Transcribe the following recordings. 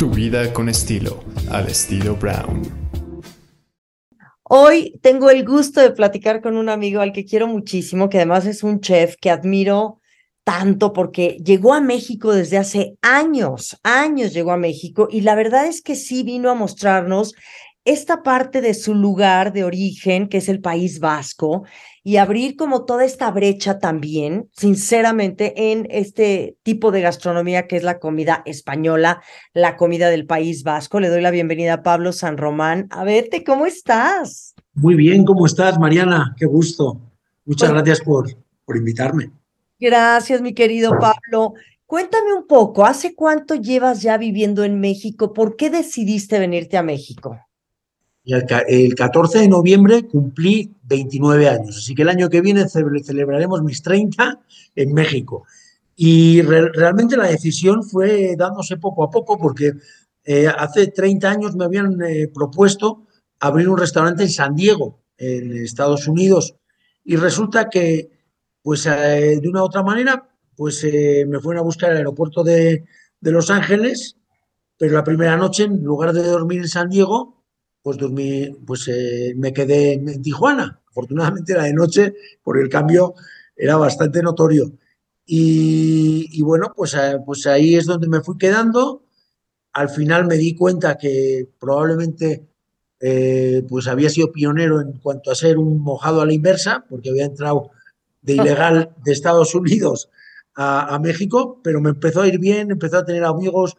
Tu vida con estilo, al estilo Brown. Hoy tengo el gusto de platicar con un amigo al que quiero muchísimo, que además es un chef que admiro tanto porque llegó a México desde hace años, años llegó a México y la verdad es que sí vino a mostrarnos esta parte de su lugar de origen, que es el País Vasco, y abrir como toda esta brecha también, sinceramente, en este tipo de gastronomía que es la comida española, la comida del País Vasco. Le doy la bienvenida a Pablo San Román. A verte, ¿cómo estás? Muy bien, ¿cómo estás, Mariana? Qué gusto. Muchas gracias por, por invitarme. Gracias, mi querido Pablo. Cuéntame un poco, ¿hace cuánto llevas ya viviendo en México? ¿Por qué decidiste venirte a México? El 14 de noviembre cumplí 29 años, así que el año que viene celebraremos mis 30 en México. Y realmente la decisión fue dándose poco a poco porque eh, hace 30 años me habían eh, propuesto abrir un restaurante en San Diego, en Estados Unidos, y resulta que, pues eh, de una u otra manera, pues me fueron a buscar al aeropuerto de, de Los Ángeles, pero la primera noche, en lugar de dormir en San Diego, pues dormí, pues eh, me quedé en, Tijuana. Afortunadamente era de noche, por el cambio era bastante notorio. Y, bueno, pues, eh, pues ahí es donde me fui quedando. Al final me di cuenta que probablemente eh, pues había sido pionero en cuanto a ser un mojado a la inversa, porque había entrado de ilegal de Estados Unidos a, México, pero me empezó a ir bien, empezó a tener amigos,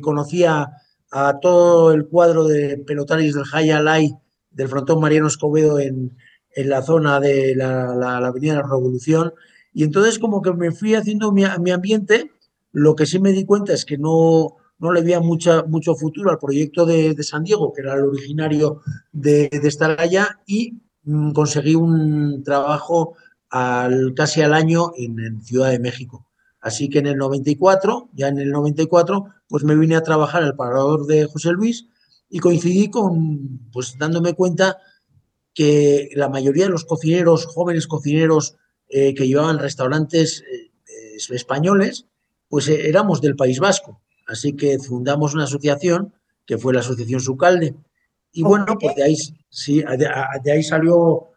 conocía a todo el cuadro de pelotaris del High Alay del frontón Mariano Escobedo en, en la zona de la, la, Avenida de la Revolución. Y entonces como que me fui haciendo mi, mi, ambiente, lo que sí me di cuenta es que no, no le veía mucha, mucho futuro al proyecto de, de, San Diego, que era el originario de, de estar allá, y mm, conseguí un trabajo al, casi al año en Ciudad de México. Así que en el 94, ya en el 94, pues me vine a trabajar al parador de José Luis y coincidí con, pues dándome cuenta que la mayoría de los cocineros, jóvenes cocineros eh, que llevaban restaurantes eh, españoles, pues eh, éramos del País Vasco. Así que fundamos una asociación que fue la Asociación Sucalde. Y bueno, pues de ahí, sí, de, ahí salió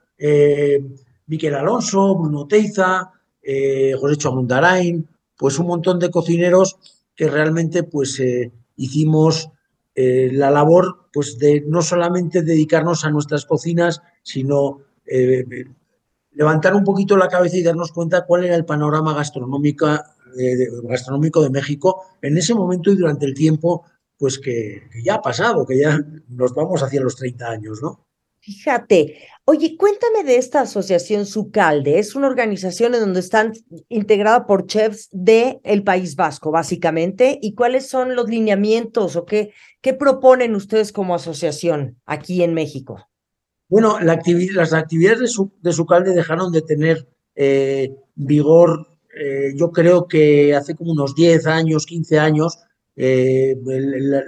Miquel Alonso, Bruno Teiza, José Chamundarain, pues un montón de cocineros que realmente pues eh, hicimos eh, la labor pues de no solamente dedicarnos a nuestras cocinas, sino eh, levantar un poquito la cabeza y darnos cuenta cuál era el panorama gastronómico, gastronómico de México en ese momento y durante el tiempo pues que, que ya ha pasado, que ya nos vamos hacia los 30 años, ¿no? Fíjate, oye, cuéntame de esta asociación Sucalde. Es una organización en donde están integrada por chefs de el País Vasco, básicamente. ¿Y cuáles son los lineamientos o qué, qué proponen ustedes como asociación aquí en México? Bueno, la las actividades de, Sucalde dejaron de tener eh, vigor, eh, yo creo que hace como unos 10 años, 15 años. Eh,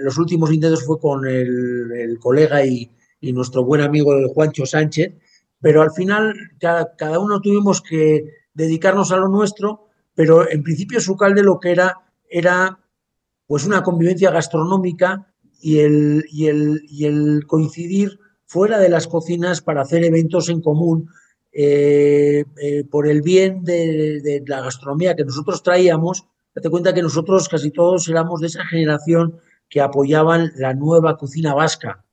los últimos intentos fue con el colega y y nuestro buen amigo Juancho Sánchez, pero al final cada, uno tuvimos que dedicarnos a lo nuestro, pero en principio Sucalde lo que era era pues una convivencia gastronómica y el, y el, y el coincidir fuera de las cocinas para hacer eventos en común eh, eh, por el bien de, de, la gastronomía que nosotros traíamos. Date cuenta que nosotros casi todos éramos de esa generación que apoyaban la nueva cocina vasca,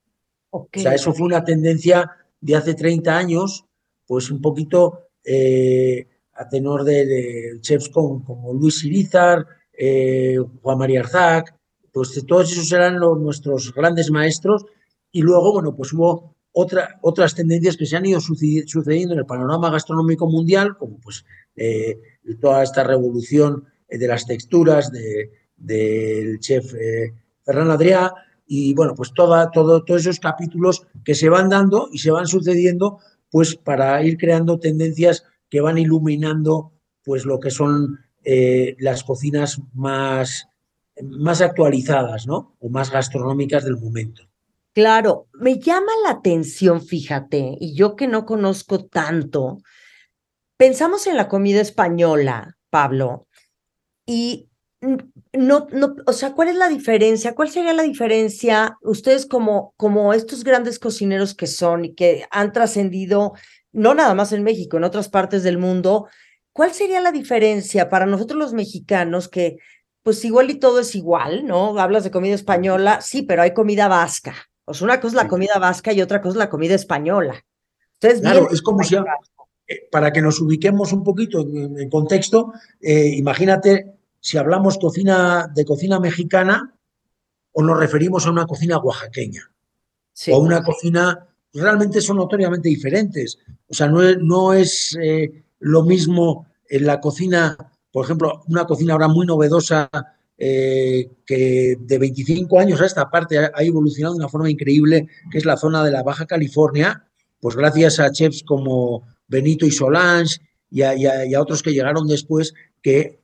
o sea, eso fue una tendencia de hace 30 años, pues un poquito eh, a tenor de, chefs como, Luis Irizar, eh, Juan María Arzac, pues todos esos eran nuestros grandes maestros. Y luego, bueno, pues hubo otra, otras tendencias que se han ido sucediendo en el panorama gastronómico mundial, como pues eh, toda esta revolución de las texturas del chef Ferran Adrià, y bueno, pues toda, todo, todos esos capítulos que se van dando y se van sucediendo, pues para ir creando tendencias que van iluminando pues lo que son eh, las cocinas más, más actualizadas, ¿no? O más gastronómicas del momento. Claro, me llama la atención, fíjate, y yo que no conozco tanto, pensamos en la comida española, Pablo, y no, no, o sea, ¿cuál es la diferencia? ¿Cuál sería la diferencia? Ustedes como, como estos grandes cocineros que son y que han trascendido, no nada más en México, en otras partes del mundo, ¿cuál sería la diferencia para nosotros los mexicanos que, pues igual y todo es igual, ¿no? Hablas de comida española, sí, pero hay comida vasca. O sea, una cosa es la comida vasca y otra cosa es la comida española. Entonces, claro, es como si, eh, para que nos ubiquemos un poquito en, contexto, eh, imagínate si hablamos cocina, de cocina mexicana o nos referimos a una cocina oaxaqueña o una cocina, realmente son notoriamente diferentes. O sea, no es, no es eh, lo mismo en la cocina, por ejemplo, una cocina ahora muy novedosa que de 25 años a esta parte ha, evolucionado de una forma increíble, que es la zona de la Baja California, pues gracias a chefs como Benito y Solange y a, otros que llegaron después que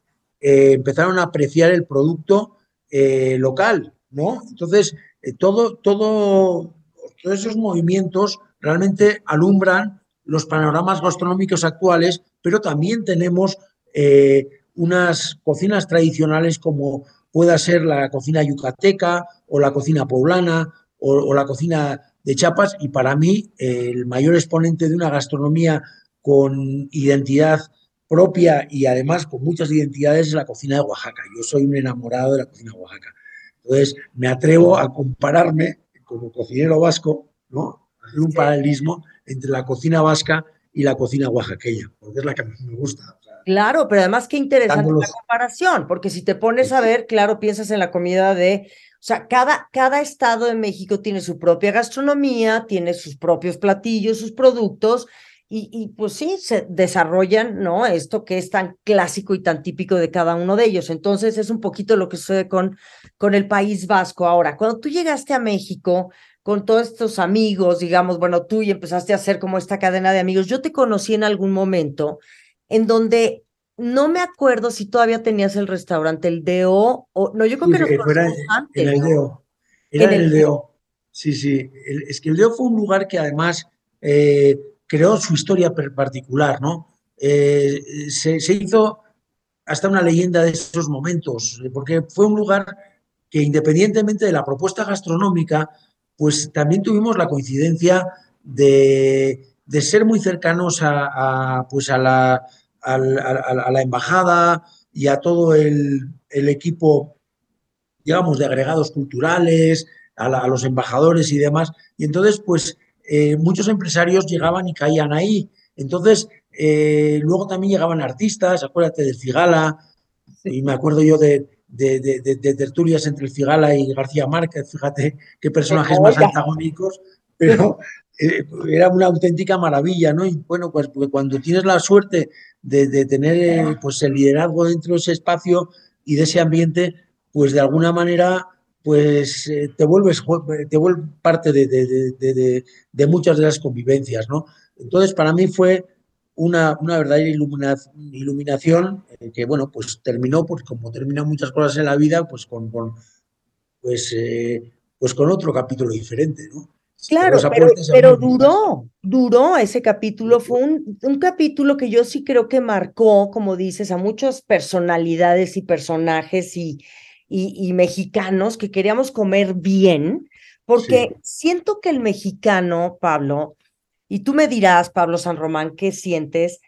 eh, empezaron a apreciar el producto eh, local, ¿no? Entonces, eh, todo, todo, todos esos movimientos realmente alumbran los panoramas gastronómicos actuales, pero también tenemos unas cocinas tradicionales como pueda ser la cocina yucateca o la cocina poblana o, la cocina de Chiapas y para mí el mayor exponente de una gastronomía con identidad propia y además con muchas identidades es la cocina de Oaxaca. Yo soy un enamorado de la cocina de Oaxaca. Entonces me atrevo a compararme como cocinero vasco, ¿no? Hacer un paralelismo entre la cocina vasca y la cocina oaxaqueña, porque es la que me gusta. claro, pero además qué interesante la comparación, porque si te pones a ver, claro, piensas en la comida de o sea, cada, cada estado de México tiene su propia gastronomía, tiene sus propios platillos, sus productos, y, y, pues sí, se desarrollan, ¿no? Esto que es tan clásico y tan típico de cada uno de ellos. Entonces, es un poquito lo que sucede con, con el País Vasco. Ahora, cuando tú llegaste a México con todos estos amigos, digamos, bueno, tú y empezaste a hacer como esta cadena de amigos, yo te conocí en algún momento en donde no me acuerdo si todavía tenías el restaurante, el DO, o no, yo creo que no fuera antes. En el DO. Era en el, DO. Sí, sí. es que el DO fue un lugar que además eh, creó su historia particular, ¿no? Eh, se, hizo hasta una leyenda de esos momentos, porque fue un lugar que independientemente de la propuesta gastronómica, pues también tuvimos la coincidencia de, ser muy cercanos a, pues a la a, la embajada y a todo el, equipo, digamos, de agregados culturales, a, los embajadores y demás. Y entonces, pues, eh, muchos empresarios llegaban y caían ahí. Entonces, eh, luego también llegaban artistas, acuérdate del Cigala, y me acuerdo yo de, de, tertulias entre el Cigala y García Márquez, fíjate qué personajes más antagónicos, pero eh, era una auténtica maravilla, ¿no? Y bueno, pues cuando tienes la suerte de, tener pues el liderazgo dentro de ese espacio y de ese ambiente, pues de alguna manera pues eh, te vuelves te vuelves parte de, de, muchas de las convivencias, ¿no? Entonces, para mí fue una, una verdadera iluminación eh, que, bueno, pues terminó, pues como terminan muchas cosas en la vida, pues con, con pues, pues con otro capítulo diferente, ¿no? Claro, pero, duró, duró ese capítulo. Fue un, un, capítulo que yo sí creo que marcó, como dices, a muchas personalidades y personajes y, y, mexicanos que queríamos comer bien, porque siento que el mexicano, Pablo, y tú me dirás, Pablo San Román, ¿qué sientes?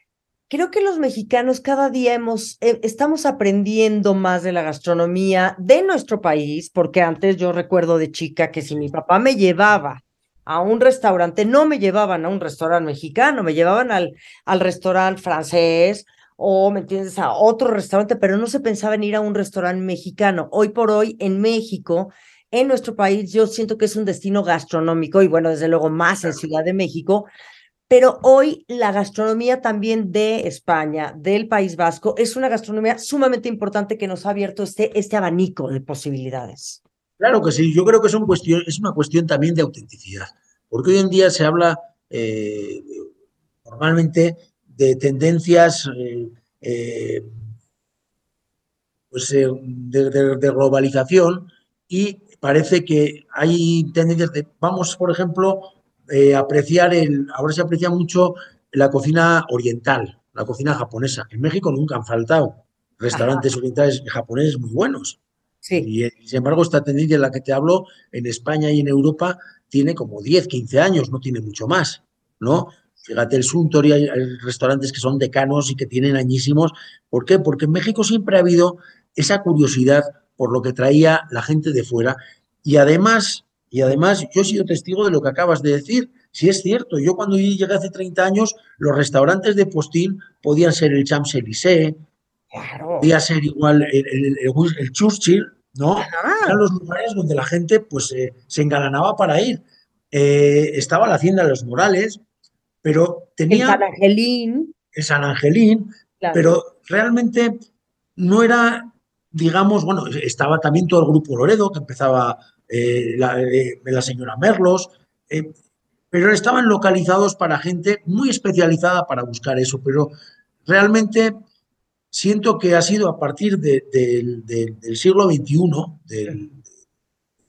Creo que los mexicanos cada día hemos, eh, estamos aprendiendo más de la gastronomía de nuestro país, porque antes yo recuerdo de chica que si mi papá me llevaba a un restaurante, no me llevaban a un restaurante mexicano, me llevaban al, al restaurante francés o, ¿me entiendes?, a otro restaurante, pero no se pensaba en ir a un restaurante mexicano. Hoy por hoy, en México, en nuestro país, yo siento que es un destino gastronómico y bueno, desde luego más en Ciudad de México, pero hoy la gastronomía también de España, del País Vasco, es una gastronomía sumamente importante que nos ha abierto este, este abanico de posibilidades. Claro que sí, yo creo que es, un cuestión, es una cuestión también de autenticidad, porque hoy en día se habla eh, normalmente de tendencias eh, eh, pues, de, globalización y parece que hay tendencias de, vamos, por ejemplo, a apreciar el, ahora se aprecia mucho la cocina oriental, la cocina japonesa. En México nunca han faltado. restaurantes orientales japoneses muy buenos. Sí. Y, eh, sin embargo, esta tendencia de la que te hablo en España y en Europa tiene como 10, 15 años, no tiene mucho más, ¿no? Fíjate, el Suntory, hay, hay restaurantes que son decanos y que tienen añísimos. ¿Por qué? Porque en México siempre ha habido esa curiosidad por lo que traía la gente de fuera. Y además, y además, yo he sido testigo de lo que acabas de decir. Si es cierto, yo cuando llegué hace 30 años, los restaurantes de Postín podían ser el Champs-Élysées, Claro. podía ser igual el, el- el- el Churchill, ¿no? Ajá. Eran los lugares donde la gente pues eh, se engalanaba para ir. Eh, estaba la Hacienda de los Morales, pero El tenía San Angelín. el San Angelín, claro. pero realmente no era, digamos, bueno, estaba también todo el grupo Loredo, que empezaba eh, la, eh, la señora Merlos, eh, pero estaban localizados para gente muy especializada para buscar eso, pero realmente siento que ha sido a partir de- del- siglo XXI, del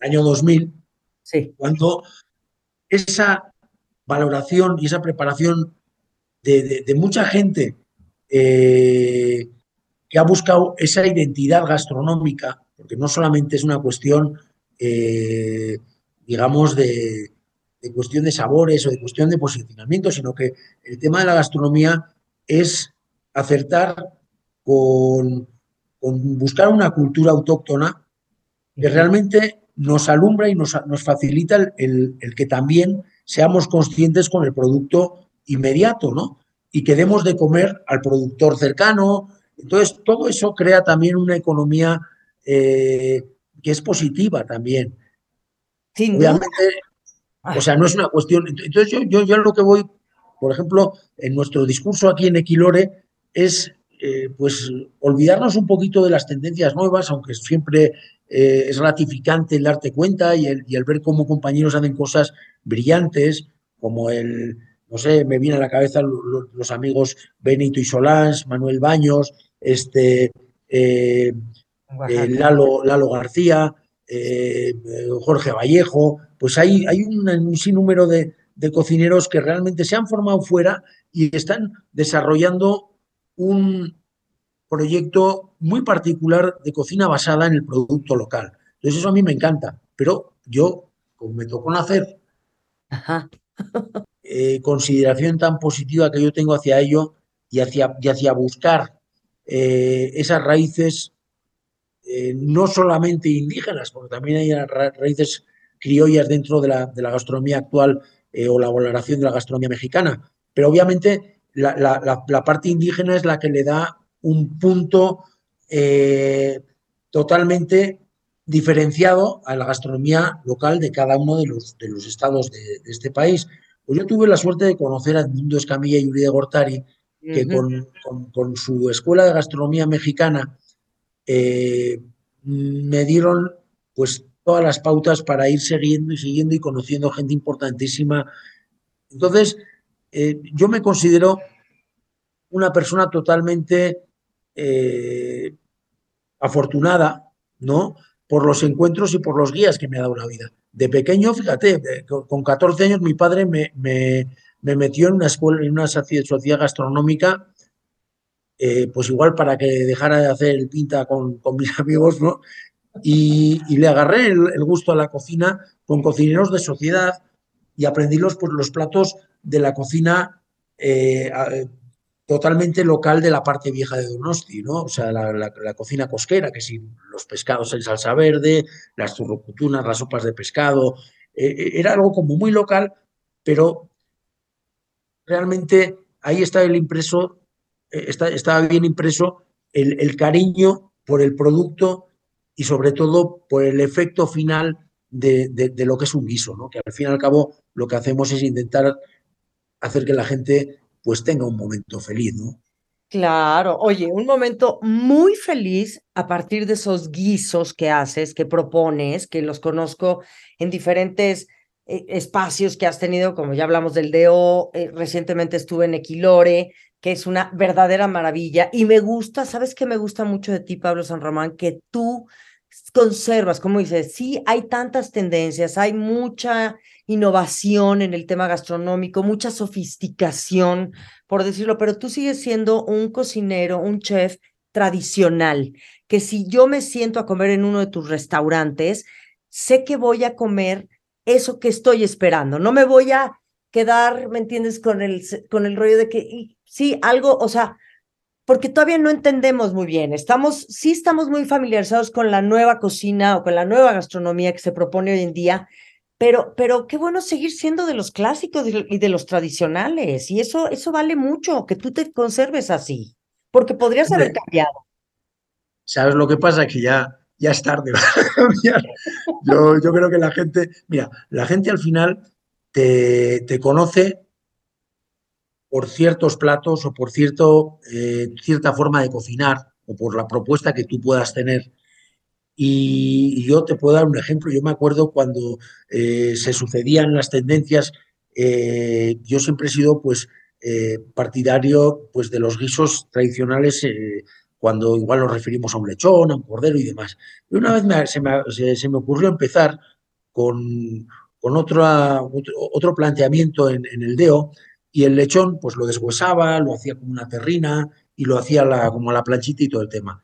año 2000, Sí. cuando esa valoración y esa preparación de, de- de mucha gente eh, que ha buscado esa identidad gastronómica, porque no solamente es una cuestión, eh, digamos, de, de cuestión de sabores o de cuestión de posicionamiento, sino que el tema de la gastronomía es acertar con, con buscar una cultura autóctona que realmente nos alumbra y nos, nos facilita el, el- el que también seamos conscientes con el producto inmediato, ¿no? Y que demos de comer al productor cercano. Entonces, todo eso crea también una economía eh, que es positiva también. Sin duda. Obviamente, o sea, no es una cuestión. Entonces, yo, yo, yo lo que voy, por ejemplo, en nuestro discurso aquí en Equilore, es eh, pues olvidarnos un poquito de las tendencias nuevas, aunque siempre eh, es gratificante el darte cuenta y el, y el ver cómo compañeros hacen cosas brillantes, como el, no sé, me viene a la cabeza lo- lo- los amigos Benito y Solans, Manuel Baños, este, eh, eh, Lalo, Lalo García, Jorge Vallejo, pues hay, hay un, un sinnúmero de, de cocineros que realmente se han formado fuera y están desarrollando un proyecto muy particular de cocina basada en el producto local. Entonces eso a mí me encanta, pero yo, como me tocó nacer, Ajá. eh, consideración tan positiva que yo tengo hacia ello y hacia, y hacia buscar eh, esas raíces eh, no solamente indígenas, porque también hay ra- raíces criollas dentro de la, de la gastronomía actual o la valoración de la gastronomía mexicana, pero obviamente la- la parte indígena es la que le da un punto eh, totalmente diferenciado a la gastronomía local de cada uno de los, de los estados de, de este país. Pues yo tuve la suerte de conocer a Edmundo Escamilla y Yuri de Gortari, que con- con su escuela de gastronomía mexicana eh, me dieron pues todas las pautas para ir siguiendo y siguiendo y conociendo gente importantísima. Entonces, eh, yo me considero una persona totalmente eh, afortunada, ¿no? Por los encuentros y por los guías que me ha dado la vida. De pequeño, fíjate, con con 14 años mi padre me, me- me metió en una escuela, en una socie- sociedad gastronómica, eh, pues igual para que dejara de hacer el pinta con, con mis amigos, ¿no? Y, le agarré el, gusto a la cocina con cocineros de sociedad y aprendí los, pues, los platos de la cocina eh, totalmente local de la parte vieja de Donosti, ¿no? O sea, la, cocina cosquera, que si los pescados en salsa verde, las zurrucutunas, las sopas de pescado, eh, eh, era algo como muy local, pero realmente ahí está el impreso, eh, estaba bien impreso el, cariño por el producto y sobre todo por el efecto final de- de lo que es un guiso, ¿no? Que al fin y al cabo lo que hacemos es intentar hacer que la gente pues tenga un momento feliz, ¿no? Claro, oye, un momento muy feliz a partir de esos guisos que haces, que propones, que los conozco en diferentes eh, espacios que has tenido, como ya hablamos del DO, eh, recientemente estuve en Equilore, que es una verdadera maravilla. Y me gusta, ¿sabes qué me gusta mucho de ti, Pablo San Román? Que tú conservas, como dices, sí, hay tantas tendencias, hay mucha innovación en el tema gastronómico, mucha sofisticación por decirlo, pero tú sigues siendo un cocinero, un chef tradicional, que si yo me siento a comer en uno de tus restaurantes, sé que voy a comer eso que estoy esperando. No me voy a quedar, ¿me entiendes? Con el, con el rollo de que, sí, algo, o sea, porque todavía no entendemos muy bien. Estamos, sí estamos muy familiarizados con la nueva cocina o con la nueva gastronomía que se propone hoy en día, pero, pero qué bueno seguir siendo de los clásicos y de los tradicionales. Y eso, eso vale mucho, que tú te conserves así, porque podrías haber cambiado. ¿Sabes lo que pasa? Que ya, ya es tarde Yo, yo creo que la gente, mira, la gente al final te, te conoce por ciertos platos o por cierto, eh, cierta forma de cocinar o por la propuesta que tú puedas tener. Y, yo te puedo dar un ejemplo. Yo me acuerdo cuando eh, se sucedían las tendencias, eh, yo siempre he sido pues partidario pues de los guisos tradicionales cuando igual nos referimos a un lechón, a un cordero y demás. Y una vez se, me, ocurrió empezar con, con otro, otro planteamiento en, en el DEO, y el lechón, pues lo deshuesaba, lo hacía como una terrina y lo hacía la, como la planchita y todo el tema.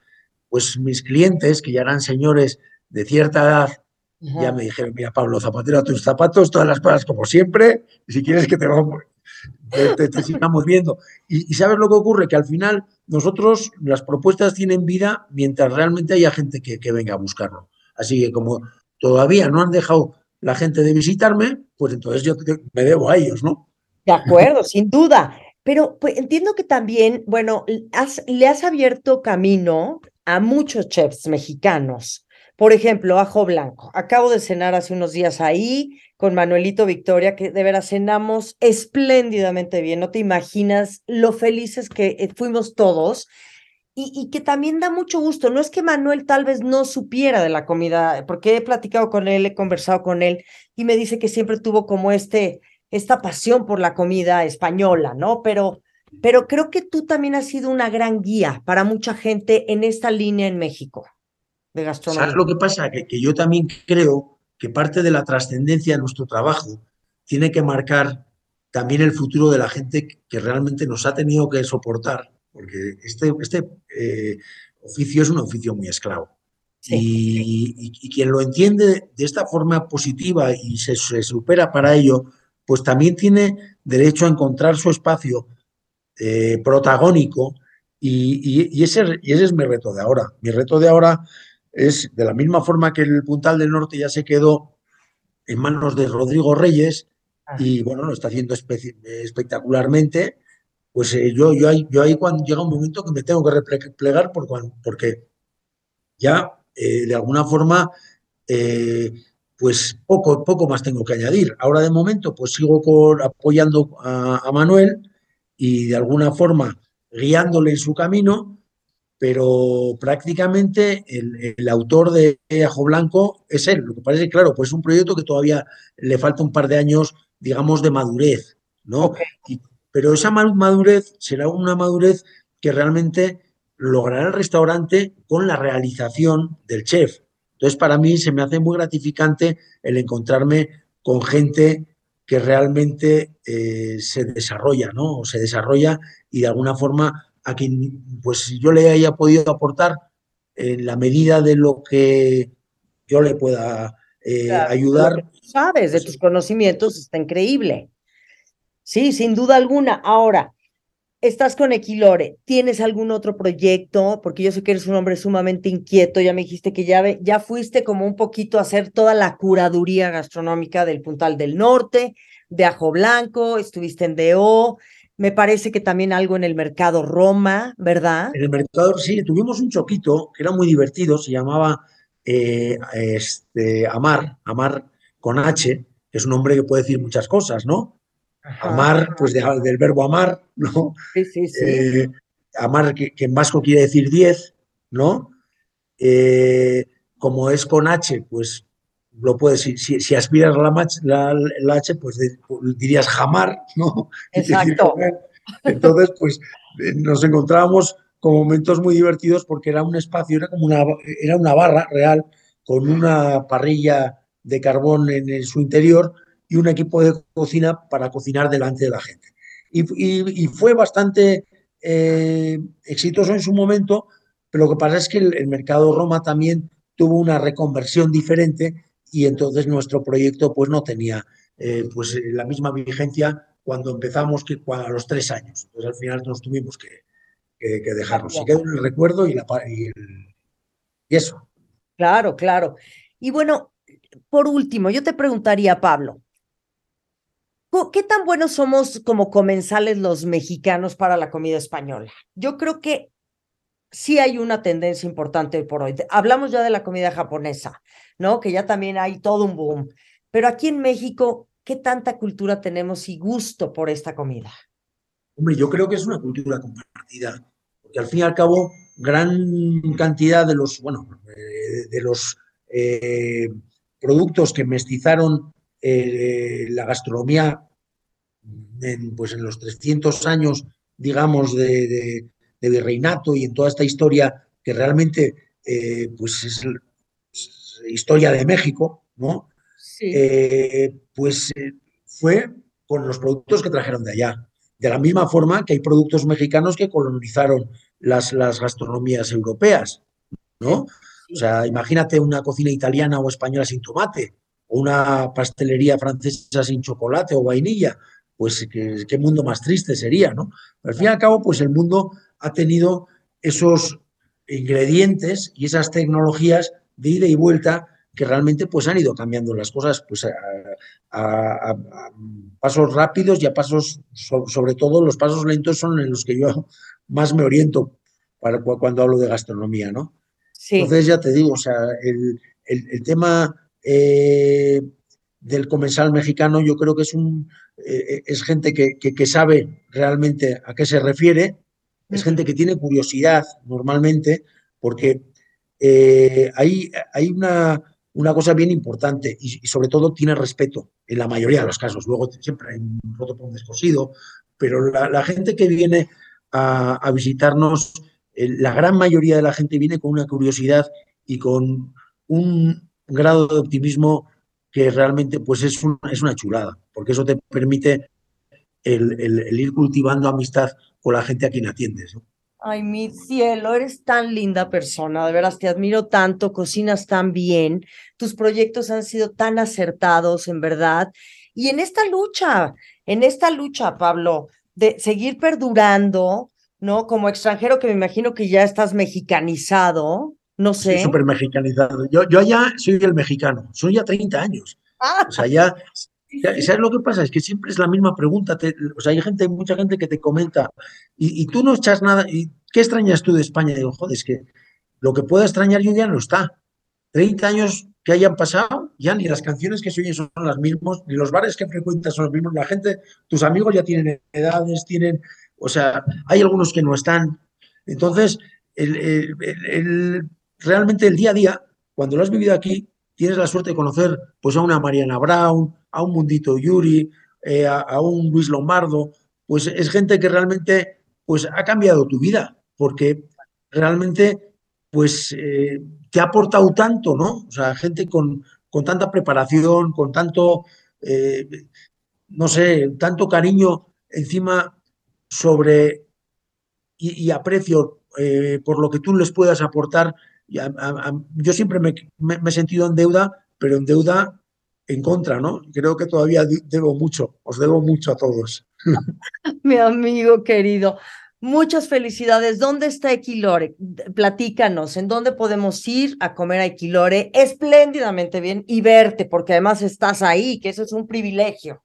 Pues mis clientes, que ya eran señores de cierta edad, ya me dijeron, mira Pablo, zapatero a tus zapatos, todas las cosas como siempre, y si quieres que te vamos, te, sigamos viendo. Y, y, ¿sabes lo que ocurre? Que al final nosotros, las propuestas tienen vida mientras realmente haya gente que, que venga a buscarlo. Así que como todavía no han dejado la gente de visitarme, pues entonces yo me debo a ellos, ¿no? De acuerdo, sin duda. Pero pues, entiendo que también, bueno, le has abierto camino a muchos chefs mexicanos. Por ejemplo, Ajo Blanco. Acabo de cenar hace unos días ahí con Manuelito Victoria, que de veras cenamos espléndidamente bien. No te imaginas lo felices que eh, fuimos todos. Y, que también da mucho gusto. No es que Manuel tal vez no supiera de la comida, porque he platicado con él, he conversado con él y me dice que siempre tuvo como este, esta pasión por la comida española, ¿no? Pero, pero creo que tú también has sido una gran guía para mucha gente en esta línea en México de gastronomía. ¿Sabes lo que pasa? Que, que yo también creo que parte de la trascendencia de nuestro trabajo tiene que marcar también el futuro de la gente que realmente nos ha tenido que soportar, porque este, este eh, oficio es un oficio muy esclavo. Y, y, quien lo entiende de esta forma positiva y se, se supera para ello, pues también tiene derecho a encontrar su espacio eh, protagónico y, ese, ese, es mi reto de ahora. Mi reto de ahora es, de la misma forma que el Puntal del Norte ya se quedó en manos de Rodrigo Reyes ah. y bueno, lo está haciendo espectacularmente, pues eh, yo, yo, ahí, yo ahí cuando llega un momento que me tengo que replegar porque ya eh, de alguna forma pues poco, poco más tengo que añadir. Ahora de momento, pues sigo apoyando a, Manuel y de alguna forma guiándole en su camino, pero prácticamente el, autor de Ajo Blanco es él. Lo que parece, claro, pues es un proyecto que todavía le falta un par de años, digamos, de madurez, ¿no? pero esa madurez será una madurez que realmente logrará el restaurante con la realización del chef. Entonces, para mí se me hace muy gratificante el encontrarme con gente que realmente eh, se desarrolla, ¿no? O se desarrolla y de alguna forma a quien pues yo le haya podido aportar en la medida de lo que yo le pueda eh, ayudar. Sabes, de tus conocimientos está increíble. Sí, sin duda alguna. Ahora, estás con Equilore, ¿tienes algún otro proyecto? Porque yo sé que eres un hombre sumamente inquieto, ya me dijiste que ya, fuiste como un poquito a hacer toda la curaduría gastronómica del Puntal del Norte, de Ajo Blanco, estuviste en DO, me parece que también algo en el mercado Roma, ¿verdad? En el mercado, sí, tuvimos un choquito que era muy divertido, se llamaba eh, este, Amar, Amar con H, que es un hombre que puede decir muchas cosas, ¿no? Amar, pues del verbo amar, ¿no? Sí, sí, sí. Eh, amar, que, en vasco quiere decir diez, ¿no? Eh, como es con H, pues lo puedes, si, si, aspiras la, la, H, pues, dirías jamar, ¿no? Exacto. Entonces, pues eh, nos encontrábamos con momentos muy divertidos porque era un espacio, era como una, era una barra real con una parrilla de carbón en su interior y un equipo de cocina para cocinar delante de la gente. Y, fue bastante eh, exitoso en su momento pero lo que pasa es que el, mercado Roma también tuvo una reconversión diferente y entonces nuestro proyecto pues no tenía eh, pues la misma vigencia cuando empezamos que a los tres años. Entonces al final nos tuvimos que, que, dejarlo. Se quedó en el recuerdo y, la, y, y eso. Claro, claro. Y bueno, por último, yo te preguntaría, Pablo, ¿qué tan buenos somos como comensales los mexicanos para la comida española? Yo creo que sí hay una tendencia importante hoy por hoy. Hablamos ya de la comida japonesa, ¿no? Que ya también hay todo un boom. Pero aquí en México, ¿qué tanta cultura tenemos y gusto por esta comida? Hombre, yo creo que es una cultura compartida, porque al fin y al cabo, gran cantidad de los, bueno, eh, de los eh, productos que mestizaron eh, la gastronomía en, pues en los 300 años, digamos, de, de, virreinato y en toda esta historia que realmente eh, pues es, historia de México, ¿no? Eh, pues fue con los productos que trajeron de allá. De la misma forma que hay productos mexicanos que colonizaron las, las gastronomías europeas, ¿no? O sea, imagínate una cocina italiana o española sin tomate, una pastelería francesa sin chocolate o vainilla. Pues qué, mundo más triste sería, ¿no? al fin y al cabo, pues el mundo ha tenido esos ingredientes y esas tecnologías de ida y vuelta que realmente pues han ido cambiando las cosas pues a, pasos rápidos y a pasos, sobre todo los pasos lentos son en los que yo más me oriento para, cuando hablo de gastronomía, ¿no? Entonces ya te digo, o sea, el, el, tema eh, del comensal mexicano yo creo que es, un, eh, es gente que, que, sabe realmente a qué se refiere, es gente que tiene curiosidad normalmente, porque eh, hay, hay una, una, cosa bien importante y, sobre todo tiene respeto en la mayoría de los casos. Luego siempre hay un roto por un descosido, pero la, la, gente que viene a, a visitarnos la gran mayoría de la gente viene con una curiosidad y con un grado de optimismo que realmente pues es, es una chulada, porque eso te permite el, ir cultivando amistad con la gente a quien atiendes. Ay, mi cielo, eres tan linda persona, de veras te admiro tanto, cocinas tan bien, tus proyectos han sido tan acertados, en verdad. Y en esta lucha, en esta lucha, Pablo, de seguir perdurando, ¿no? Como extranjero que me imagino que ya estás mexicanizado, no sé. Súper mexicanizado. Yo, yo allá soy el mexicano, soy ya 30 años. Ah. O sea, ya, ¿sabes lo que pasa? Es que siempre es la misma pregunta. o sea, hay gente, mucha gente que te comenta, y, tú no echas nada, ¿y qué extrañas tú de España? Y digo, joder, es que lo que pueda extrañar yo ya no está. 30 años que hayan pasado, ya ni las canciones que se oyen son las mismas, ni los bares que frecuentas son los mismos. La gente, tus amigos ya tienen edades, tienen o sea, hay algunos que no están. Entonces, realmente el día a día, cuando lo has vivido aquí, tienes la suerte de conocer pues, a una Mariana Brown, a un Mundito Yuri, eh, a, un Luis Lombardo, pues es gente que realmente pues, ha cambiado tu vida, porque realmente pues, eh, te ha aportado tanto, ¿no? O sea, gente con, con tanta preparación, con tanto, eh, no sé, tanto cariño encima sobre y, aprecio por lo que tú les puedas aportar. Yo siempre me, he sentido en deuda, pero en deuda en contra, ¿no? Creo que todavía debo mucho, os debo mucho a todos. Mi amigo querido, muchas felicidades. ¿Dónde está Equilore? Platícanos, ¿en dónde podemos ir a comer a Equilore espléndidamente bien y verte? Porque además estás ahí, que eso es un privilegio.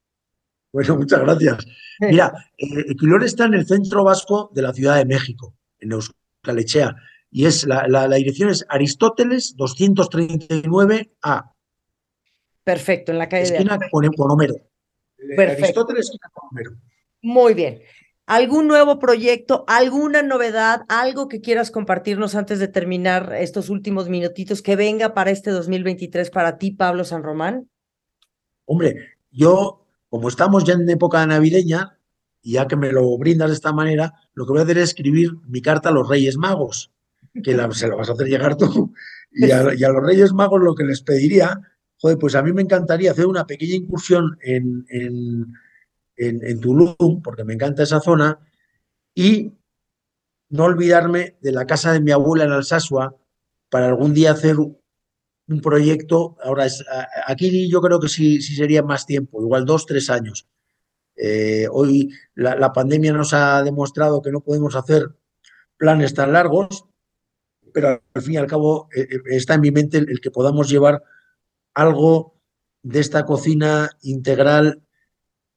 Bueno, muchas gracias. Mira, eh, está en el centro vasco de la Ciudad de México, en Euskalechea, y es la, la, dirección es Aristóteles 239A. Perfecto, en la calle esquina de... con, con Homero. Perfecto. Aristóteles, esquina con Homero. Muy bien. ¿Algún nuevo proyecto, alguna novedad, algo que quieras compartirnos antes de terminar estos últimos minutitos que venga para este 2023 para ti, Pablo San Román? Hombre, yo como estamos ya en época navideña, y ya que me lo brindas de esta manera, lo que voy a hacer es escribir mi carta a los Reyes Magos, que se la vas a hacer llegar tú. Y a, los Reyes Magos lo que les pediría, joder, pues a mí me encantaría hacer una pequeña incursión en, en, en, Tulum, porque me encanta esa zona, y no olvidarme de la casa de mi abuela en Alsasua para algún día hacer un proyecto. Ahora, es, aquí yo creo que sí, sí sería más tiempo, igual dos, tres años. Eh, hoy la, la, pandemia nos ha demostrado que no podemos hacer planes tan largos, pero al fin y al cabo eh, eh, está en mi mente el, que podamos llevar algo de esta cocina integral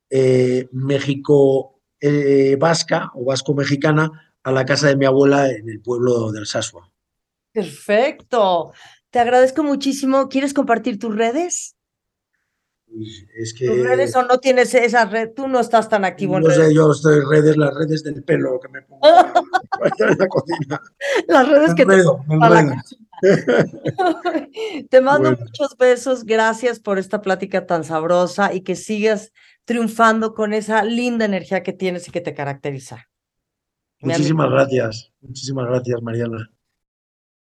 eh, México eh, o vasco-mexicana a la casa de mi abuela en el pueblo del Sasua. Perfecto. Te agradezco muchísimo. ¿Quieres compartir tus redes? Es que, ¿Tus redes o no tienes esa red? Tú no estás tan activo no en sé, redes. yo estoy en redes, las redes del pelo que me pongo en la cocina. Las redes que te enredo, para la. Te mando Bueno. muchos besos. Gracias por esta plática tan sabrosa y que sigas triunfando con esa linda energía que tienes y que te caracteriza. Muchísimas gracias, muchísimas gracias, Mariana.